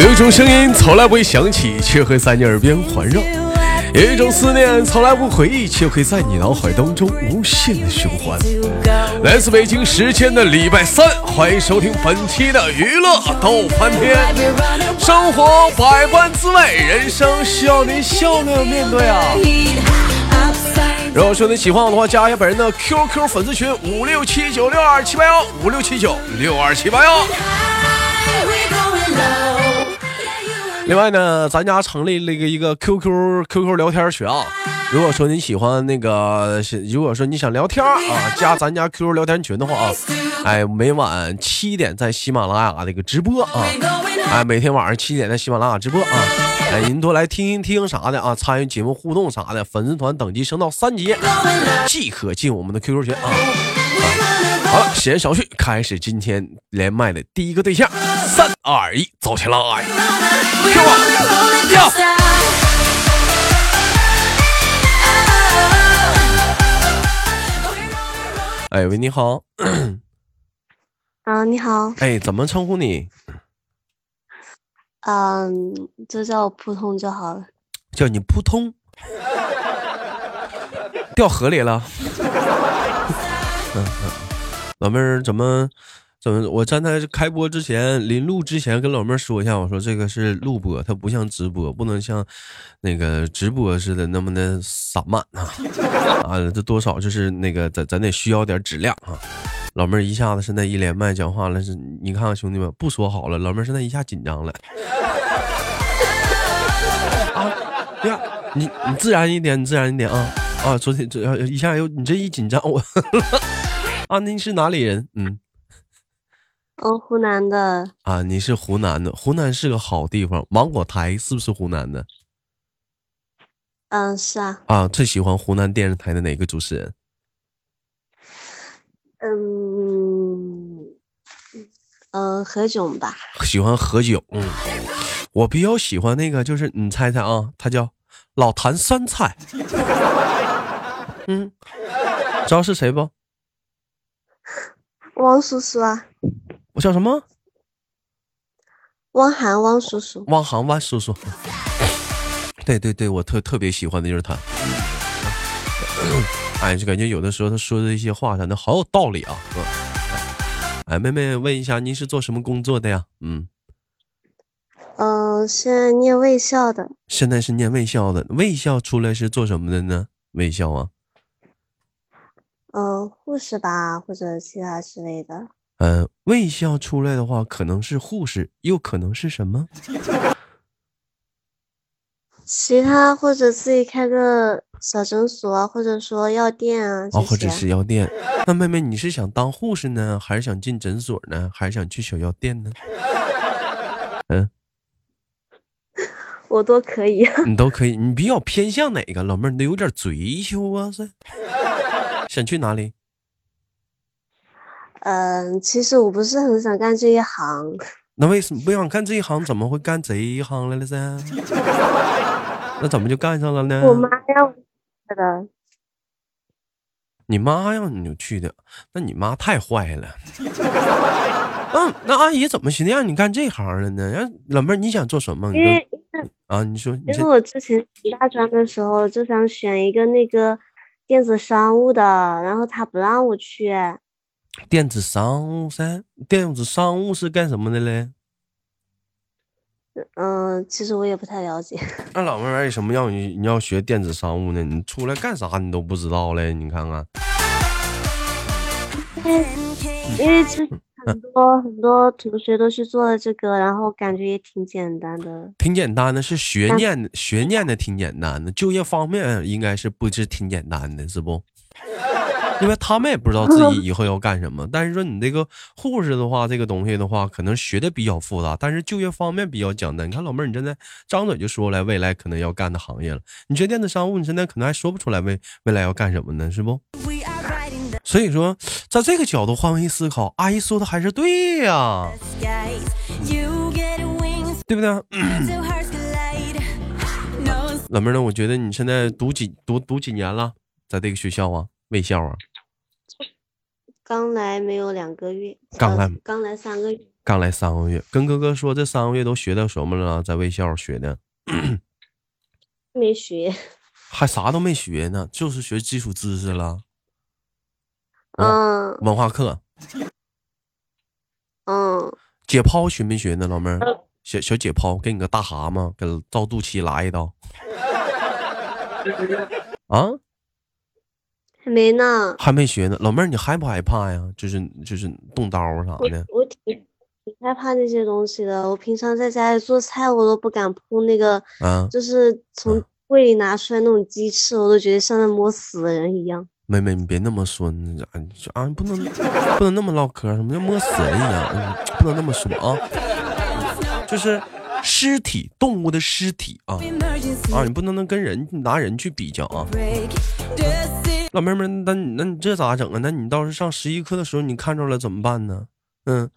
有一种声音从来不会响起，却会在你耳边环绕；有一种思念从来不回忆，却会在你脑海当中无限的循环。来自北京时间的礼拜三，欢迎收听本期的娱乐逗翻天。生活百般滋味，人生需要您笑着面对啊！如果说你喜欢我的话，加一下本人的 QQ 粉丝群五六七九六二七八幺五六七九六二七八幺。另外呢，咱家成立了一个一个 QQ QQ 聊天群啊。如果说你喜欢那个，如果说你想聊天啊，加咱家 QQ 聊天群的话啊，哎，每晚七点在喜马拉雅那个直播啊，哎，每天晚上七点在喜马拉雅直播啊，哎，您多来听一听啥的啊，参与节目互动啥的，粉丝团等级升到三级即可进我们的 QQ 群啊。好，了，闲言少叙，开始今天连麦的第一个对象，三二一，走起来！哎喂，你好。啊，你好。哎，怎么称呼你？嗯，就叫我扑通就好了。叫你扑通？掉河里了？嗯嗯。老妹儿怎么怎么？我站在开播之前，临录之前跟老妹儿说一下，我说这个是录播，它不像直播，不能像那个直播似的那么的散漫啊 啊！这多少就是那个咱咱得需要点质量啊！老妹儿一下子现在一连麦讲话了，是你看看兄弟们不说好了，老妹儿现在一下紧张了啊！呀，你你自然一点，你自然一点啊啊！昨天这一下又你这一紧张我。啊，您是哪里人？嗯，哦，湖南的。啊，你是湖南的，湖南是个好地方。芒果台是不是湖南的？嗯，是啊。啊，最喜欢湖南电视台的哪个主持人？嗯，嗯，何炅吧。喜欢何炅。嗯，我比较喜欢那个，就是你猜猜啊，他叫老坛酸菜。嗯，知道是谁不？汪叔叔啊，我叫什么？汪涵，汪叔叔。汪涵，汪叔叔。对对对，我特特别喜欢的就是他。哎，就感觉有的时候他说的一些话，真的好有道理啊。哎，妹妹，问一下，您是做什么工作的呀？嗯。嗯，现在念卫校的。现在是念卫校的，卫校出来是做什么的呢？卫校啊。嗯，护士吧，或者其他之类的。嗯，卫校出来的话，可能是护士，又可能是什么？其他或者自己开个小诊所啊，或者说药店啊。哦，或者是药店。那妹妹，你是想当护士呢，还是想进诊所呢，还是想去小药店呢？嗯，我都可以。你都可以，你比较偏向哪个？老妹儿，你得有点追求啊，是。想去哪里？嗯，其实我不是很想干这一行。那为什么不想干这一行？怎么会干这一行来了噻？那怎么就干上了呢？我妈让我去的。你妈让你就去的？那你妈太坏了。嗯，那阿姨怎么寻思让你干这行了呢？让老妹儿，你想做什么？因为啊，你说，因为我之前读大专的时候就想选一个那个。电子商务的，然后他不让我去。电子商务噻，电子商务是干什么的嘞？嗯，其实我也不太了解。那老妹儿为什么要你你要学电子商务呢？你出来干啥你都不知道嘞？你看看。因为这。很 多很多同学都是做了这个，然后感觉也挺简单的。挺简单的，是学念学念的挺简单的，就业方面应该是不是挺简单的，是不？因为他们也不知道自己以后要干什么。但是说你这个护士的话，这个东西的话，可能学的比较复杂，但是就业方面比较简单。你看老妹儿，你现在张嘴就说来未来可能要干的行业了。你学电子商务，你现在可能还说不出来未未来要干什么呢，是不？所以说，在这个角度换位思考，阿姨说的还是对呀，对不对？老妹儿呢？我觉得你现在读几读读几年了，在这个学校啊，卫校啊？刚来没有两个月，刚来刚来三个月，刚来三个月，跟哥哥说这三个月都学到什么了？在卫校学的，没学。还啥都没学呢，就是学基础知识了。嗯文化课，嗯，解剖学没学呢，老妹儿嗯？小小解剖，给你个大蛤蟆，给照肚脐来一刀。啊，还没呢。还没学呢，老妹儿，你害不害怕呀？就是就是动刀啥的。我挺挺害怕那些东西的。我平常在家里做菜，我都不敢碰那个，啊，就是从柜里拿出来那种鸡翅，我都觉得像在摸死人一样。妹妹，你别那么说，你啊，啊不能 不能那么唠嗑，什么叫摸死人一样？嗯不能那么说啊，就是尸体，动物的尸体啊啊，你不能能跟人拿人去比较啊。老妹儿们，那你那你这咋整啊？那你到时候上十一课的时候，你看着了怎么办呢？嗯，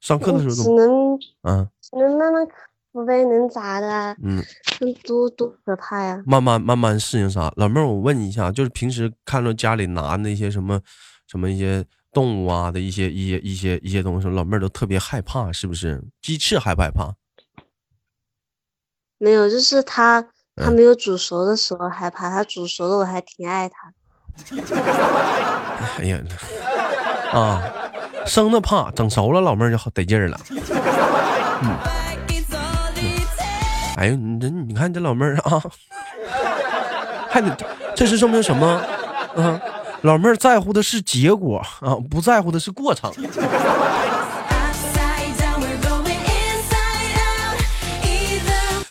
上课的时候怎么？能嗯只能慢慢克服呗，能咋的啊？嗯，多多可怕呀！慢慢慢慢适应啥？老妹儿，我问你一下，就是平时看着家里拿那些什么什么一些动物啊的一些一些一些一些东西，老妹儿都特别害怕，是不是？鸡翅害不害怕？没有，就是它它嗯没有煮熟的时候害怕，它煮熟了我还挺爱它。哎呀，啊，生的怕，整熟了老妹儿就好得劲儿了。哎呦，你这你看这老妹儿啊，还得这是证明什么？啊，老妹儿在乎的是结果啊，不在乎的是过程。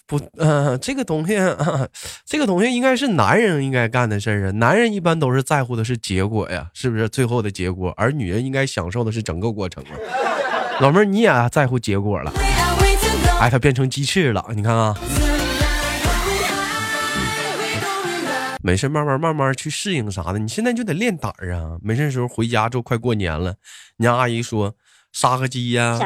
不，呃，这个东西、这个东西应该是男人应该干的事儿啊。男人一般都是在乎的是结果呀，是不是？最后的结果，而女人应该享受的是整个过程啊。老妹儿，你也在乎结果了，哎，它变成鸡翅了，你看啊，没事，慢慢慢慢去适应啥的。你现在就得练胆儿啊。没事的时候回家就快过年了，你家阿姨说杀个鸡呀、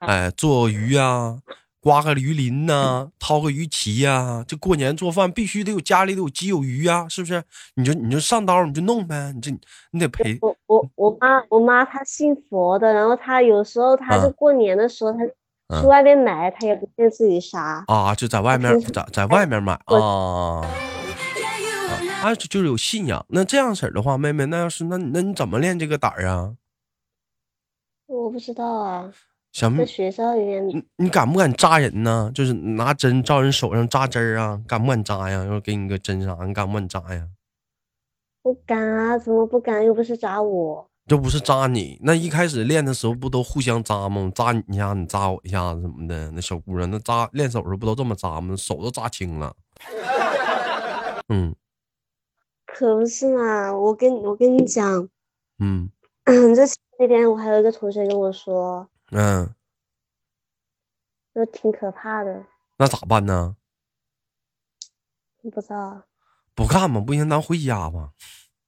哎，做个鱼呀、刮个鱼鳞呐、掏个鱼鳍呀、这过年做饭必须得有家里得有鸡有鱼呀、是不是？你就你就上刀你就弄呗，你这你得陪我我我妈我妈她信佛的，然后她有时候她就啊过年的时候，她嗯去外面买，他也不见自己杀。啊，就在外面在在外面买啊。啊，这就是有信仰。那这样式儿的话，妹妹，那要是那那你怎么练这个胆儿啊？我不知道啊，小妹在，学校里面你你敢不敢扎人呢？就是拿针照人手上扎针儿啊？敢不敢扎呀？要是给你个针啥，你敢不敢扎呀？不敢啊，怎么不敢？又不是扎我。这不是扎你，那一开始练的时候不都互相扎吗？扎你一下，你扎我一下子什么的。那小姑娘那扎练手的时候不都这么扎吗？手都扎青了。嗯可不是嘛，我跟我跟你讲，嗯这那天我还有一个同学跟我说，嗯，就挺可怕的，那咋办呢？不知道。不干吗？不行，咱回家吧。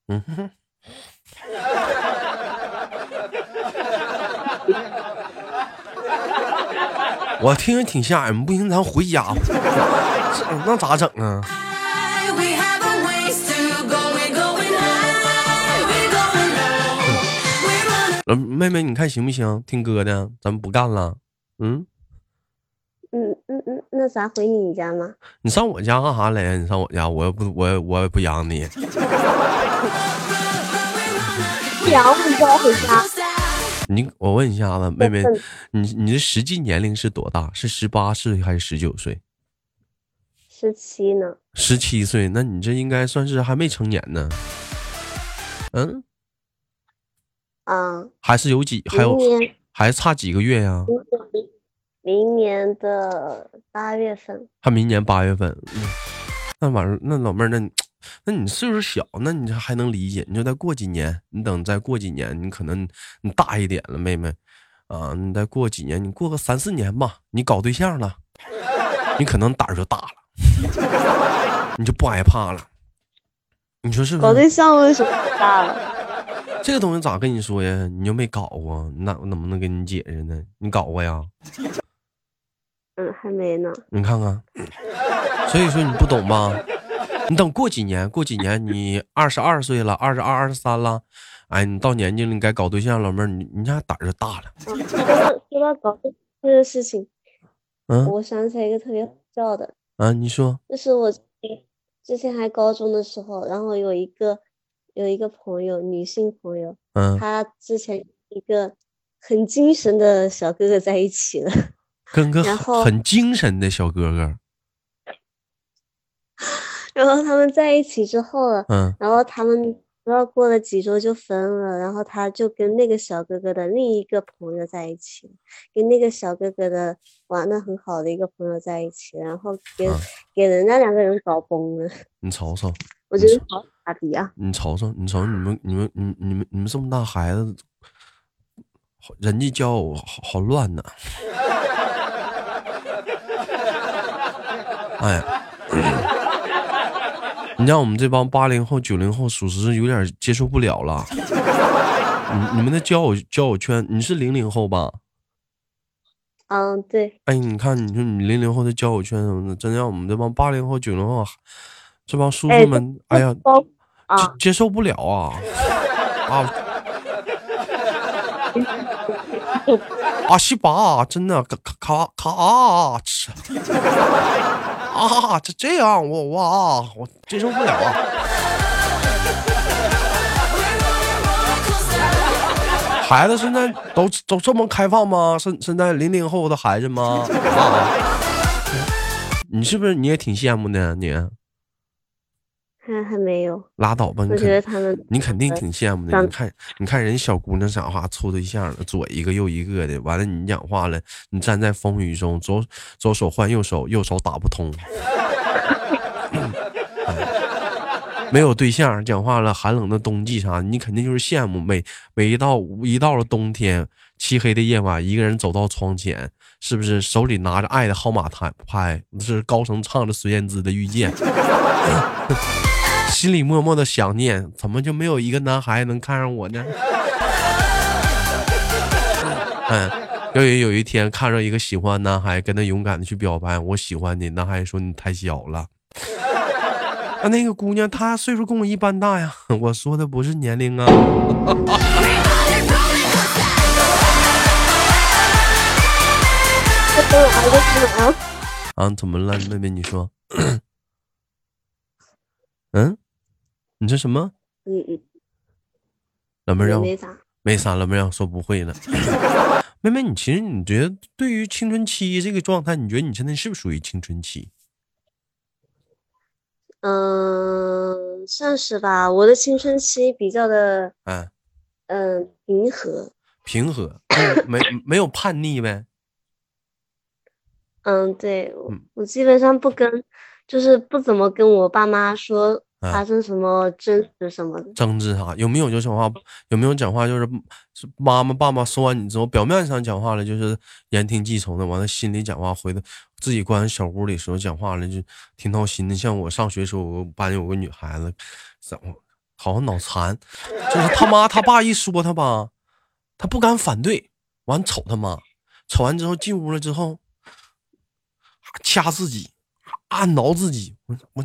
嗯哼。我听着挺吓人，不行，咱回家吧。那咋整啊？呃，妹妹，你看行不行？听哥的，咱们不干了。嗯，嗯嗯嗯，那咱回你家吗？你上我家干啥来呀？你上我家，我也不，我我也不养你。不养我就要回家。你，我问一下子，妹妹，你你的实际年龄是多大？是十八岁还是十九岁？十七呢？十七岁，那你这应该算是还没成年呢。嗯，啊，还是有几，还有还差几个月呀？明年的八月份。还明年八月份。嗯，那玩意儿，那老妹儿，那你那你岁数小，那你这还能理解？你就再过几年，你等再过几年，你可能你大一点了，妹妹啊，你再过几年，你过个三四年吧，你搞对象了，你可能胆儿就大了，你就不害怕了。你说是不是？搞对象为什么不大了？这个东西咋跟你说呀？你又没搞过，那我怎么能跟你解释呢？你搞过呀？嗯，还没呢。你看看，所以说你不懂吧？你等过几年，过几年你二十二岁了，二十二、二十三了，哎，你到年纪了，你该搞对象，老妹儿，你你家胆儿就大了。嗯，说到搞这个事情，嗯。我想起来一个特别好笑的，啊，你说，就是我之前还高中的时候，然后有一个有一个朋友，女性朋友，嗯，她之前一个很精神的小哥哥在一起了，跟个然后很很精神的小哥哥，然后他们在一起之后了，嗯然后他们不知道过了几周就分了，然后他就跟那个小哥哥的另一个朋友在一起，跟那个小哥哥的玩的很好的一个朋友在一起，然后给、嗯给人家两个人搞崩了，你瞅瞅，我觉得好傻逼啊！你瞅瞅，你瞅你们你们你你们你们这么大孩子，好人际交友好好乱呐。哎呀，你让我们这帮八零后、九零后，属实有点接受不了了。你你们的交友交友圈，你是零零后吧？嗯，对，哎，你看，你说你零零后的交友圈什么的，真让我们这帮八零后、九零后这帮叔哎叔们，哎呀，接受不了啊 啊！阿西巴，真的卡卡卡啊！吃啊，这这样我哇，我接受不了啊！孩子现在都都这么开放吗？现现在零零后的孩子吗？啊，你是不是你也挺羡慕的？你还还没有，拉倒吧，你觉得他们你肯定挺羡慕的。你看，你看人小姑娘讲话处对象了，左一个右一个的，完了你讲话了，你站在风雨中，左左手换右手，右手打不通。哎没有对象，讲话了，寒冷的冬季啥，你肯定就是羡慕。每每一到一到了冬天，漆黑的夜晚，一个人走到窗前，是不是手里拿着爱的号码牌牌，是高声唱着孙燕姿的《遇见》。心里默默的想念，怎么就没有一个男孩能看上我呢？嗯，由于有一天看着一个喜欢男孩，跟他勇敢的去表白，我喜欢你。男孩说你太小了。啊，那个姑娘她岁数跟我一般大呀。我说的不是年龄啊。啊，啊，怎么了，妹妹？你说，嗯，你说什么？嗯嗯，老妹儿让我没啥，没啥，老妹儿说不会了。妹妹，你其实你觉得对于青春期这个状态，你觉得你现在是不是属于青春期？嗯，算是吧。我的青春期比较的，嗯，嗯，平和。平和，嗯没没有叛逆呗？嗯，对，我基本上不跟，就是不怎么跟我爸妈说啊发生什么争执什么的。争执啥？有没有就讲话？有没有讲话就是是妈妈爸爸说完你之后，表面上讲话了就是言听计从的，完了心里讲话回头自己关小屋里时候讲话了就挺闹心的。像我上学时候，我班有个女孩子，怎么好像脑残，就是他妈他爸一说他吧，他不敢反对，完瞅他妈，瞅完之后进屋了之后，掐自己。按挠自己，我我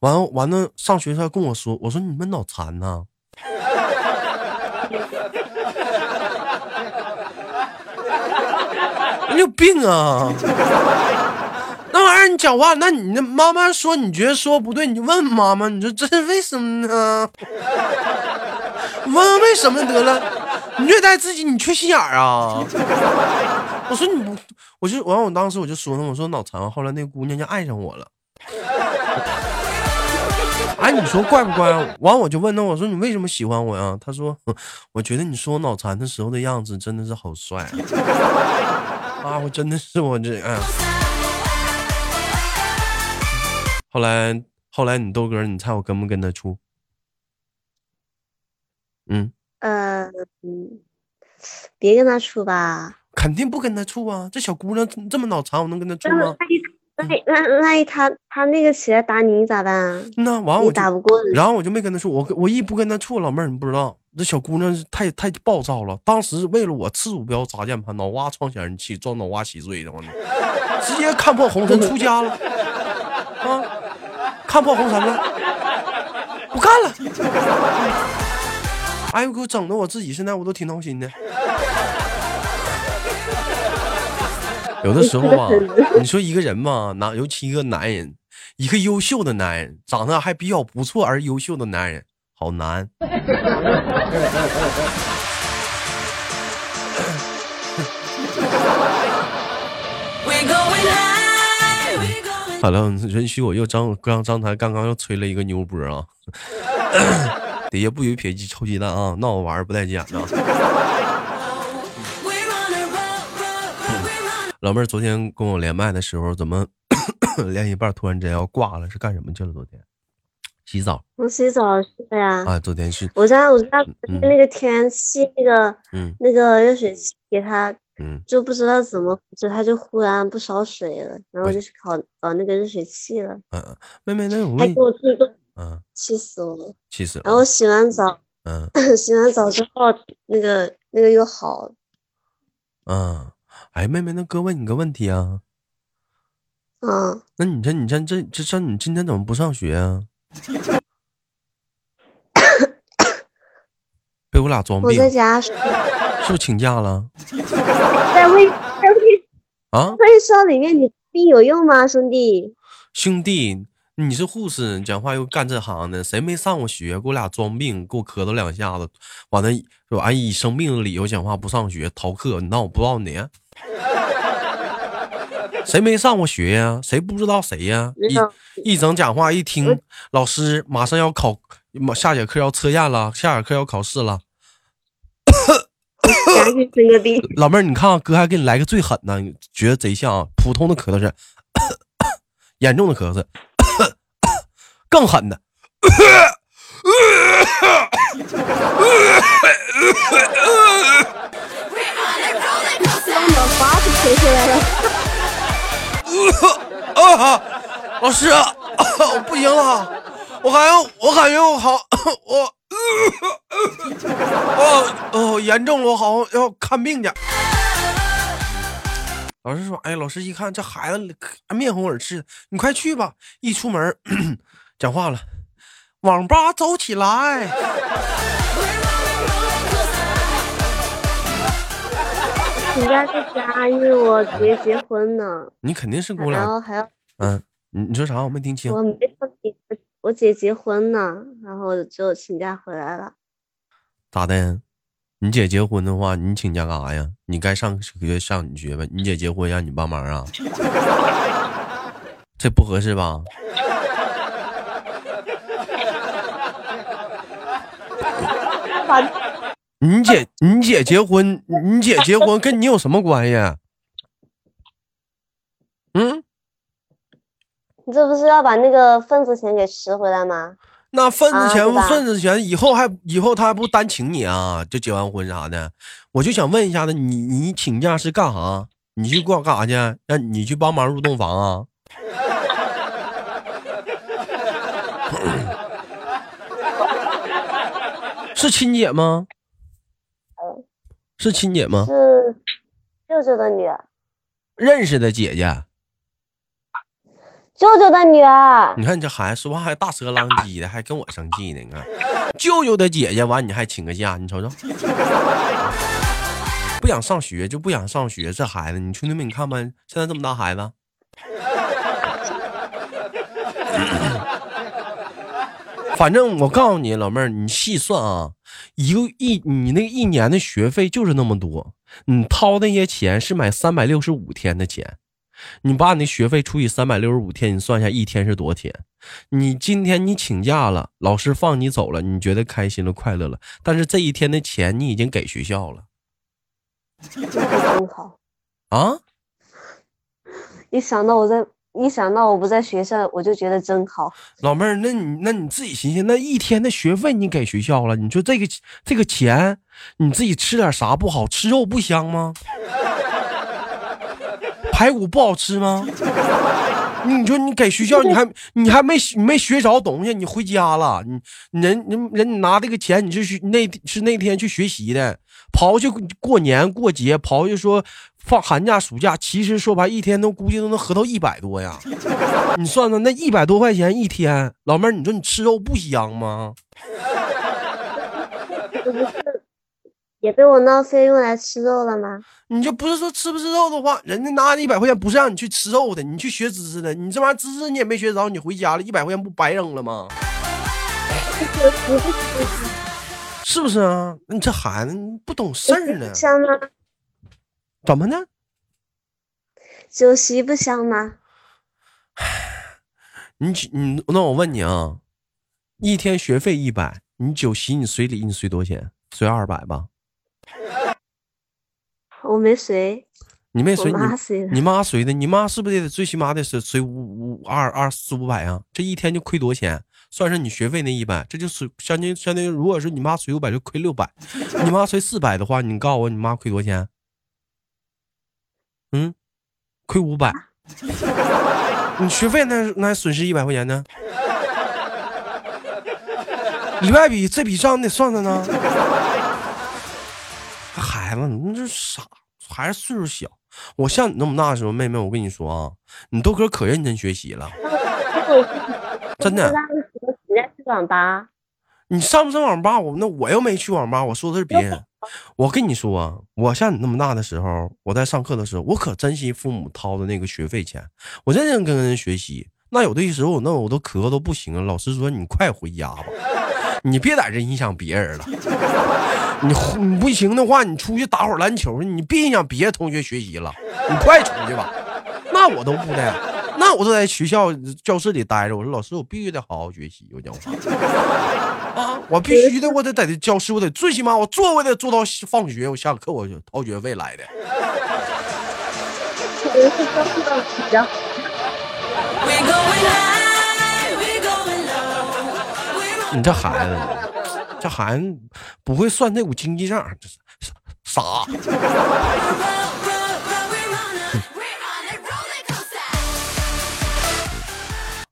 完了完了，上学他跟我说，我说你们脑残呢、你有病啊！那玩意儿你讲话，那你那妈妈说你觉得说不对，你就问妈妈，你说这是为什么呢？问问为什么得了？你虐待自己，你缺心眼儿啊！我说你不，我就完，我当时我就说呢，我说脑残。后来那姑娘就爱上我了。哎，你说怪不怪？完我就问他，我说你为什么喜欢我呀？他说，我觉得你说我脑残的时候的样子真的是好帅啊！我真的是我这哎。后来后来你豆哥，你猜我跟不跟他处？嗯，呃，嗯，别跟他处吧。肯定不跟他处啊！这小姑娘这么脑残，我能跟她处吗？那那万一他他那个起来打你咋办啊？那完你我就打不过。然后我就没跟他处，我我一不跟他处，老妹儿你不知道，这小姑娘太太暴躁了。当时为了我次鼠标砸键盘，脑瓜撞显示器，撞脑瓜稀碎的，我 直接看破红尘出家了 啊！看破红尘了，不干了。哎呦，给我整的我自己现在我都挺闹心的。有的时候啊，你说一个人嘛，哪尤其一个男人，一个优秀的男人，长得还比较不错而优秀的男人，好难。好了，允许我又张刚张台刚刚又吹了一个牛波啊！底下不许撇鸡臭鸡蛋啊！闹着玩儿不带劲的。老妹儿昨天跟我连麦的时候，怎么 连一半突然间要挂了？是干什么去了？昨天洗澡？我洗澡去了呀。啊，昨天去。我家我家那个天气那个嗯那个热水器给他。嗯，就不知道怎么，就他就忽然不烧水了，然后就去烤搞那个热水器了。嗯，妹妹，那我还给我推个，嗯，气死我了，气死了。然后洗完澡，嗯，洗完澡之后，那个那个又好。嗯，哎，妹妹，那哥问你个问题啊。嗯。那你这你这这这这你今天怎么不上学啊？被我俩装病。我在家。是不是请假了？在卫在卫啊卫生里面，你病有用吗，兄弟？兄弟，你是护士，讲话又干这行的，谁没上过学？给我俩装病，给我咳嗽两下子，完了说俺以生病的理由讲话不上学逃课，你当我不知道你？谁没上过学呀？谁不知道谁呀？一一整讲话一听，老师马上要考，马下节课要测验了，下节课要考试了。老妹儿，你看哥还给你来个最狠的，你觉得贼像啊？普通的咳嗽是，严重的咳嗽，更狠的。老师，我不行了，我感觉我感觉我好我。哦哦，严重了，我好像要看病去。老师说：“哎，老师一看这孩子面红耳赤，你快去吧。”一出门，讲话了：“网吧走起来。”人家在家，因为我姐结婚呢。你肯定是姑娘。然后还要……嗯，你你说啥？我没听清。我没说我姐结婚呢，然后就请假回来了。咋的？你姐结婚的话，你请假干啥呀？你该上学上你学呗。你姐结婚让你帮忙啊？这不合适吧？你姐你姐结婚，你姐结婚跟你有什么关系？嗯？你这不是要把那个份子钱给拾回来吗？那份子钱，份子钱以后还以后他还不单请你啊？就结完婚啥的，我就想问一下子，你你请假是干啥？你去干干啥去？让你去帮忙入洞房啊？是亲姐吗？是亲姐吗？是舅舅的女儿。认识的姐姐。舅舅的女儿，你看你这孩子说话还大舌浪叽的，还跟我生气呢。你看，舅舅的姐姐完，你还请个假，你瞅瞅，不想上学就不想上学。这孩子，你兄弟们，你看吧，现在这么大孩子，反正我告诉你，老妹儿，你细算啊，一个一你那一年的学费就是那么多，你掏那些钱是买三百六十五天的钱。你把你的学费除以三百六十五天，你算一下一天是多少天？你今天你请假了，老师放你走了，你觉得开心了、快乐了？但是这一天的钱你已经给学校了。啊！一想到我在，一想到我不在学校，我就觉得真好。老妹儿，那你那你自己寻思，那一天的学费你给学校了，你说这个这个钱，你自己吃点啥不好？吃肉不香吗？排骨不好吃吗？你说你给学校，你还你还没没学着东西，你回家了，你人人人你拿这个钱，你是去那是那天去学习的，刨去过年过节，刨去说放寒假暑假，其实说白一天都估计都能合到一百多呀。你算算那一百多块钱一天，老妹儿，你说你吃肉不香吗？也被我浪费用来吃肉了吗？你就不是说吃不吃肉的话，人家拿一百块钱不是让你去吃肉的，你去学知识的。你这玩意儿知识你也没学着，你回家了，一百块钱不白扔了吗？是不是啊？你这孩子不懂事儿呢？香吗？怎么呢？酒席不香吗？你你那我问你啊，一天学费一百，你酒席你随礼你随多少钱？随二百吧？我没随，你没随你妈随的你妈随的，你妈是不是得最起码得随随五五二二四五百啊？这一天就亏多少钱？算上你学费那一百，这就是相当于相当于，如果是你妈随五百就亏六百，你妈随四百的话，你告诉我你妈亏多少钱？嗯，亏五百。你学费那那还损失一百块钱呢？里外比这笔账你得算算呢。孩子，你这傻，还是岁数小。我像你那么大的时候，妹妹，我跟你说啊，你豆哥可认真学习了，真的。网吧，你上不上网吧？我那我又没去网吧，我说的是别人。我跟你说啊，我像你那么大的时候，我在上课的时候，我可珍惜父母掏的那个学费钱，我认真跟人学习。那有的时候，那我都咳都不行了。老师说你快回家吧，你别在这影响别人了。你你不行的话，你出去打会儿篮球，你别影响别的同学学习了。你快出去吧。那我都不的，那我都在学校教室里待着。我说老师，我必须得好好学习。我讲 啊，我必须的，我得在这教室，我得最起码我坐我得坐到放学，我下课我就掏学费来的。你这孩子，这孩子不会算那股经济账，这是傻。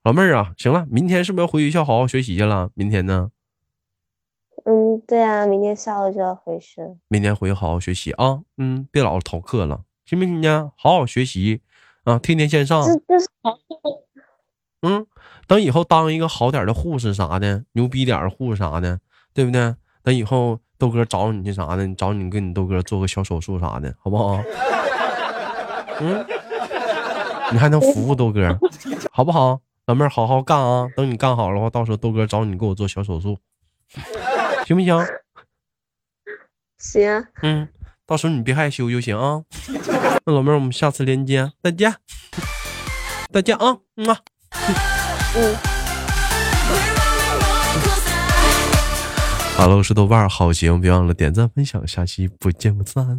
老妹儿啊，行了，明天是不是要回学校好好学习去了？明天呢？嗯，对啊，明天下午就要回去了。明天回去好好学习啊，嗯，别老是逃课了，行不行呢？好好学习啊，天天线上。这这是 好嗯，等以后当一个好点的护士啥的，牛逼点的护士啥的，对不对？等以后豆哥找你去啥的，找你跟你豆哥做个小手术啥的，好不好？嗯，你还能服务豆哥，好不好？老妹儿好好干啊，等你干好了话。到时候豆哥找你给我做小手术，行不行？行。嗯，到时候你别害羞就行啊。那老妹儿，我们下次连接再见，再见啊。嗯。好了，我是豆瓣儿。好，行，别忘了点赞、分享。下期不见不散。